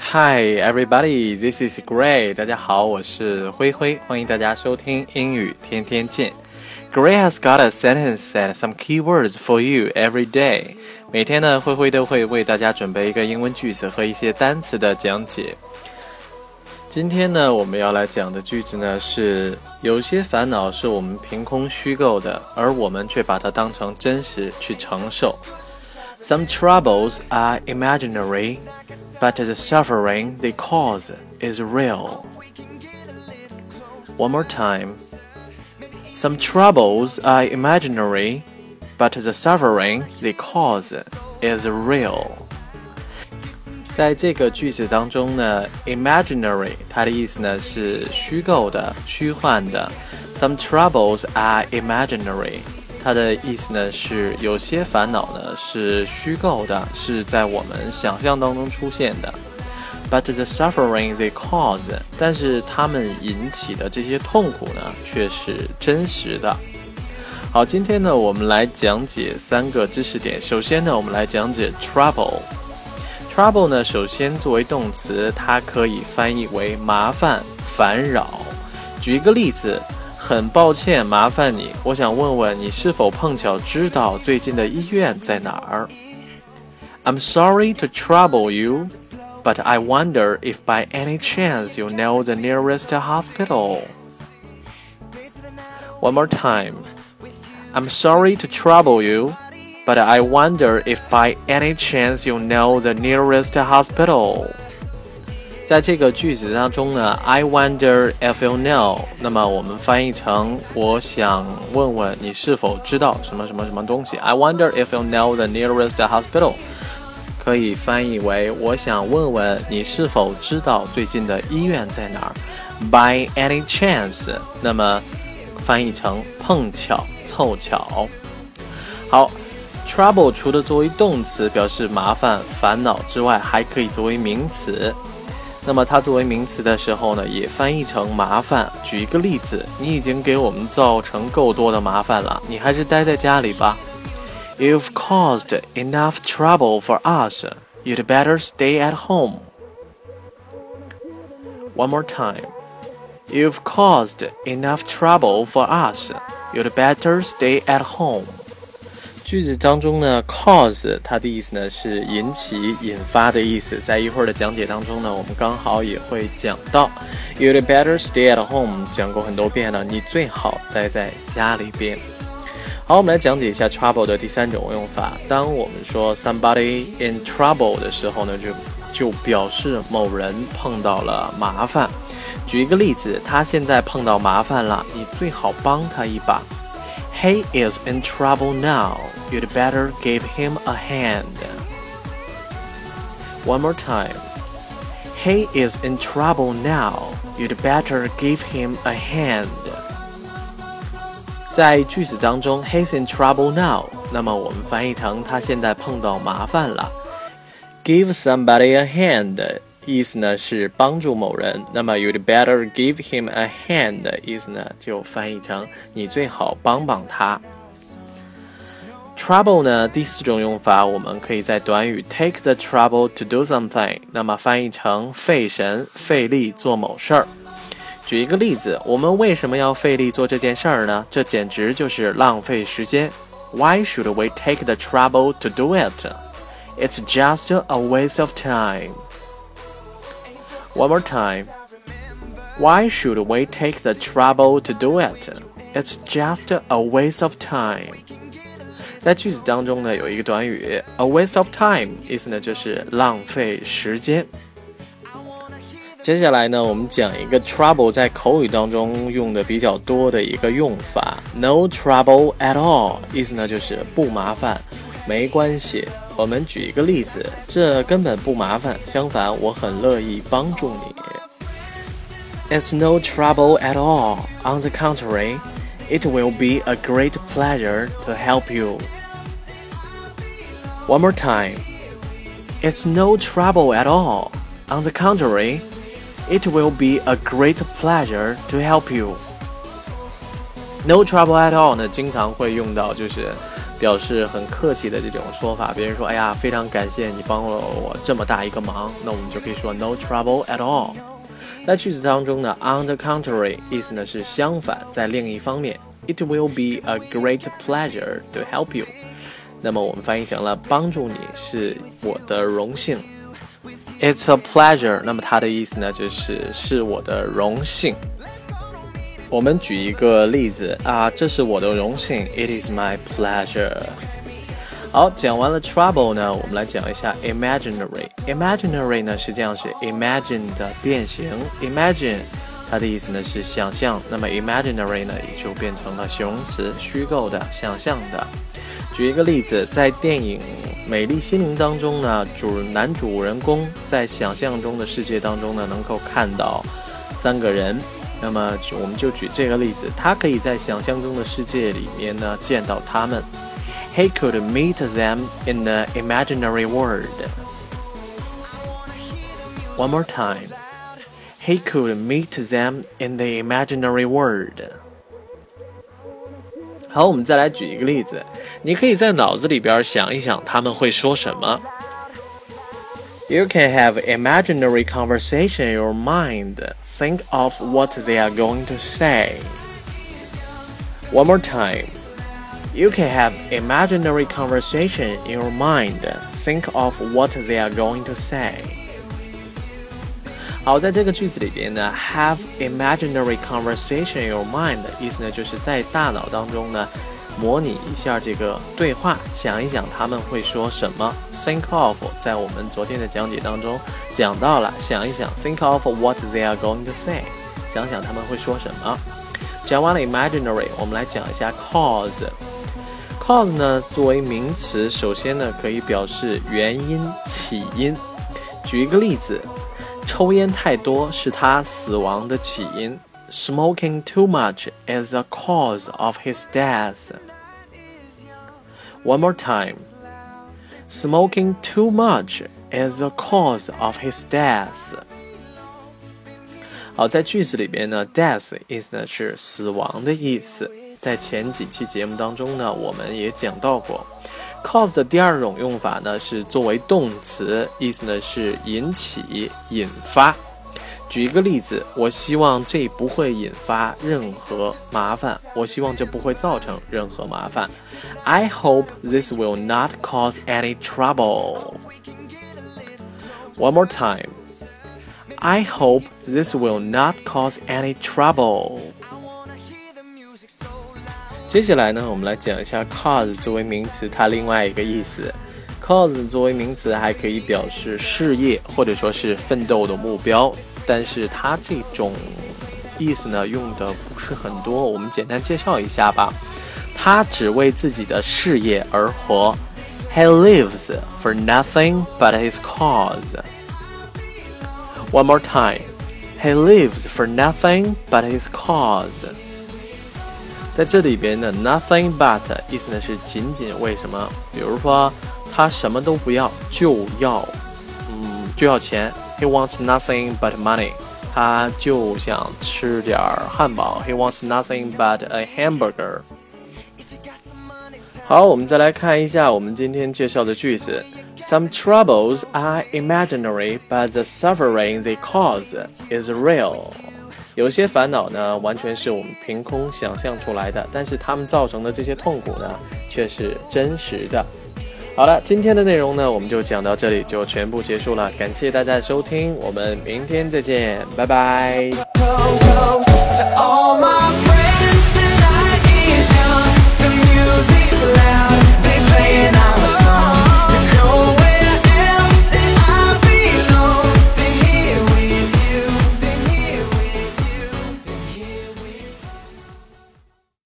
Hi everybody, this is Gray. 大家好，我是灰灰，欢迎大家收听英语天天见。Gray has got a sentence and some keywords for you every day. 每天呢，灰灰都会为大家准备一个英文句子和一些单词的讲解。今天呢，我们要来讲的句子呢是：有些烦恼是我们凭空虚构的，而我们却把它当成真实去承受。Some troubles are imaginary, but the suffering they cause is real. One more time. Some troubles are imaginary, but the suffering they cause is real. 在这个句子当中呢，imaginary 它的意思呢是虚构的、虚幻的。Some troubles are imaginary，它的意思呢是有些烦恼呢是虚构的，是在我们想象当中出现的。But the suffering they cause，但是他们引起的这些痛苦呢却是真实的。好，今天呢我们来讲解三个知识点。首先呢，我们来讲解 trouble。Trouble 呢，首先作为动词，它可以翻译为麻烦、烦扰。举一个例子，很抱歉麻烦你，我想问问你是否碰巧知道最近的医院在哪儿？I'm sorry to trouble you, but I wonder if by any chance you know the nearest hospital. One more time. I'm sorry to trouble you. But I wonder if by any chance you know the nearest hospital。在这个句子当中呢，I wonder if you know，那么我们翻译成我想问问你是否知道什么什么什么东西。I wonder if you know the nearest hospital，可以翻译为我想问问你是否知道最近的医院在哪儿。By any chance，那么翻译成碰巧、凑巧。好。Trouble 除了作为动词表示麻烦、烦恼之外，还可以作为名词。那么它作为名词的时候呢，也翻译成麻烦。举一个例子，你已经给我们造成够多的麻烦了，你还是待在家里吧。You've caused enough trouble for us. You'd better stay at home. One more time. You've caused enough trouble for us. You'd better stay at home. 句子当中呢，cause 它的意思呢是引起、引发的意思。在一会儿的讲解当中呢，我们刚好也会讲到。You'd better stay at home，讲过很多遍了，你最好待在家里边。好，我们来讲解一下 trouble 的第三种用法。当我们说 somebody in trouble 的时候呢，就就表示某人碰到了麻烦。举一个例子，他现在碰到麻烦了，你最好帮他一把。He is in trouble now. You'd better give him a hand. One more time. He is in trouble now. You'd better give him a hand. 在句子当中，He's in trouble now，那么我们翻译成他现在碰到麻烦了。Give somebody a hand 意思呢是帮助某人，那么 you'd better give him a hand 意思呢就翻译成你最好帮帮他。Trouble 呢第四种用法，我们可以在短语 take the trouble to do something，那么翻译成费神费力做某事儿。举一个例子，我们为什么要费力做这件事儿呢？这简直就是浪费时间。Why should we take the trouble to do it? It's just a waste of time. One more time. Why should we take the trouble to do it? It's just a waste of time. 在句子当中呢，有一个短语 a waste of time，意思呢就是浪费时间。接下来呢，我们讲一个 trouble 在口语当中用的比较多的一个用法，no trouble at all，意思呢就是不麻烦，没关系。 我们举一个例子，这根本不麻烦，相反，我很乐意帮助你。It's no trouble at all. On the contrary, it will be a great pleasure to help you. One more time. It's no trouble at all. On the contrary, it will be a great pleasure to help you. No trouble at all 呢，经常会用到，就是 表示很客气的这种说法。别人说：“哎呀，非常感谢你帮了我这么大一个忙。”那我们就可以说 “No trouble at all”。在句子当中呢，“on the contrary” 意思呢是相反，在另一方面，“It will be a great pleasure to help you”。那么我们翻译成了“帮助你是我的荣幸”。It's a pleasure。那么它的意思呢就是是我的荣幸。我们举一个例子啊，这是我的荣幸，It is my pleasure。好，讲完了 trouble 呢，我们来讲一下 imaginary。imaginary 呢实际上是 imagine 的变形，imagine 它的意思呢是想象，那么 imaginary 呢也就变成了形容词，虚构的、想象的。举一个例子，在电影《美丽心灵》当中呢，主男主人公在想象中的世界当中呢，能够看到三个人。那么我们就举这个例子，他可以在想象中的世界里面呢见到他们。He could meet them in the imaginary world. One more time. He could meet them in the imaginary world. 好，我们再来举一个例子，你可以在脑子里边想一想他们会说什么。You can have imaginary conversation in your mind. Think of what they are going to say. One more time. You can have imaginary conversation in your mind. Think of what they are going to say. 好，在这个句子里边呢，have imaginary conversation in your mind 意思呢，就是在大脑当中呢。 模拟一下这个对话，想一想他们会说什么。Think of，在我们昨天的讲解当中讲到了，想一想，think of what they are going to say，想想他们会说什么。讲完了 imaginary，我们来讲一下 cause。cause 呢，作为名词，首先呢可以表示原因、起因。举一个例子，抽烟太多是他死亡的起因。Smoking too much is the cause of his death. One more time. Smoking too much is the cause of his death. 好，在句子里边呢，death 意思呢是死亡的意思。在前几期节目当中呢，我们也讲到过，cause 的第二种用法呢是作为动词，意思呢是引起、引发。举一个例子，我希望这不会引发任何麻烦。我希望这不会造成任何麻烦。I hope this will not cause any trouble. One more time. I hope this will not cause any trouble. 接下来呢，我们来讲一下 cause 作为名词它另外一个意思。cause 作为名词还可以表示事业或者说是奋斗的目标。但是它这种意思呢，用的不是很多。我们简单介绍一下吧。他只为自己的事业而活。He lives for nothing but his cause. One more time. He lives for nothing but his cause. 在这里边呢，nothing but 意思呢是仅仅为什么？比如说，他什么都不要，就要，嗯，就要钱。He wants nothing but money. 他就想吃点汉堡。He wants nothing but a hamburger. 好，我们再来看一下我们今天介绍的句子。Some troubles are imaginary, but the suffering they cause is real. 有些烦恼呢，完全是我们凭空想象出来的，但是他们造成的这些痛苦呢，却是真实的。 好了，今天的内容呢，我们就讲到这里，就全部结束了。感谢大家的收听，我们明天再见，拜拜。